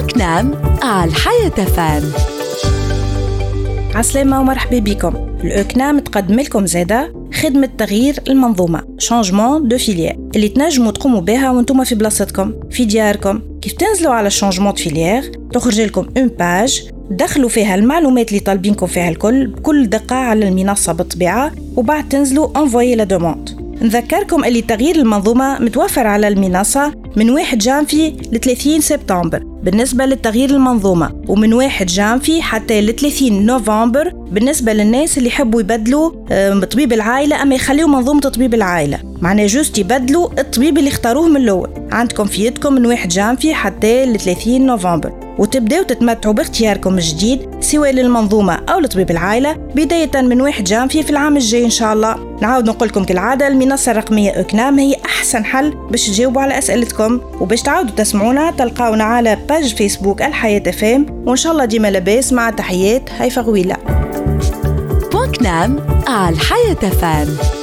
بوكنام على الحياة FM. عسلامة ومرحبا بكم. ال e-CNAM تقدم لكم زادة خدمة تغيير المنظومة changement de filière اللي تنجموا تقوموا بها وأنتم في بلاصتكم في دياركم. كيف تنزلوا على changement de filière تخرج لكم une page دخلوا فيها المعلومات اللي طالبينكم فيها الكل بكل دقة على المنصة بالطبيعة وبعد تنزلوا envoyer la demande نذكركم اللي تغيير المنظومة متوفر على المنصة من 1 جانفي ل 30 سبتمبر بالنسبة للتغيير المنظومة ومن 1 جانفي حتى ل 30 نوفمبر بالنسبة للناس اللي يحبوا يبدلوا طبيب العائلة أما يخليوا منظومة طبيب العائلة. معناه juste يبدلوا الطبيب اللي اختاروه من الأول. عندكم في يدكم من 1 جانفي حتى ل 30 نوفمبر. وتبداو تتمتعوا باختياركم الجديد سواء للمنظومة أو لطبيب العائلة. بداية من 1 جانفي في العام الجاي إن شاء الله. نعاود نقول لكم كالعادة المنصة الرقمية e-CNAM هي أحسن حل باش تجاوبوا على أسئلتكم. وباش تعاودوا تسمعونا تلقاونا على page Facebook الحياة FM وإن شاء الله ديما لاباس مع تحيات هيفا غويلة. بوكنام على الحياة فام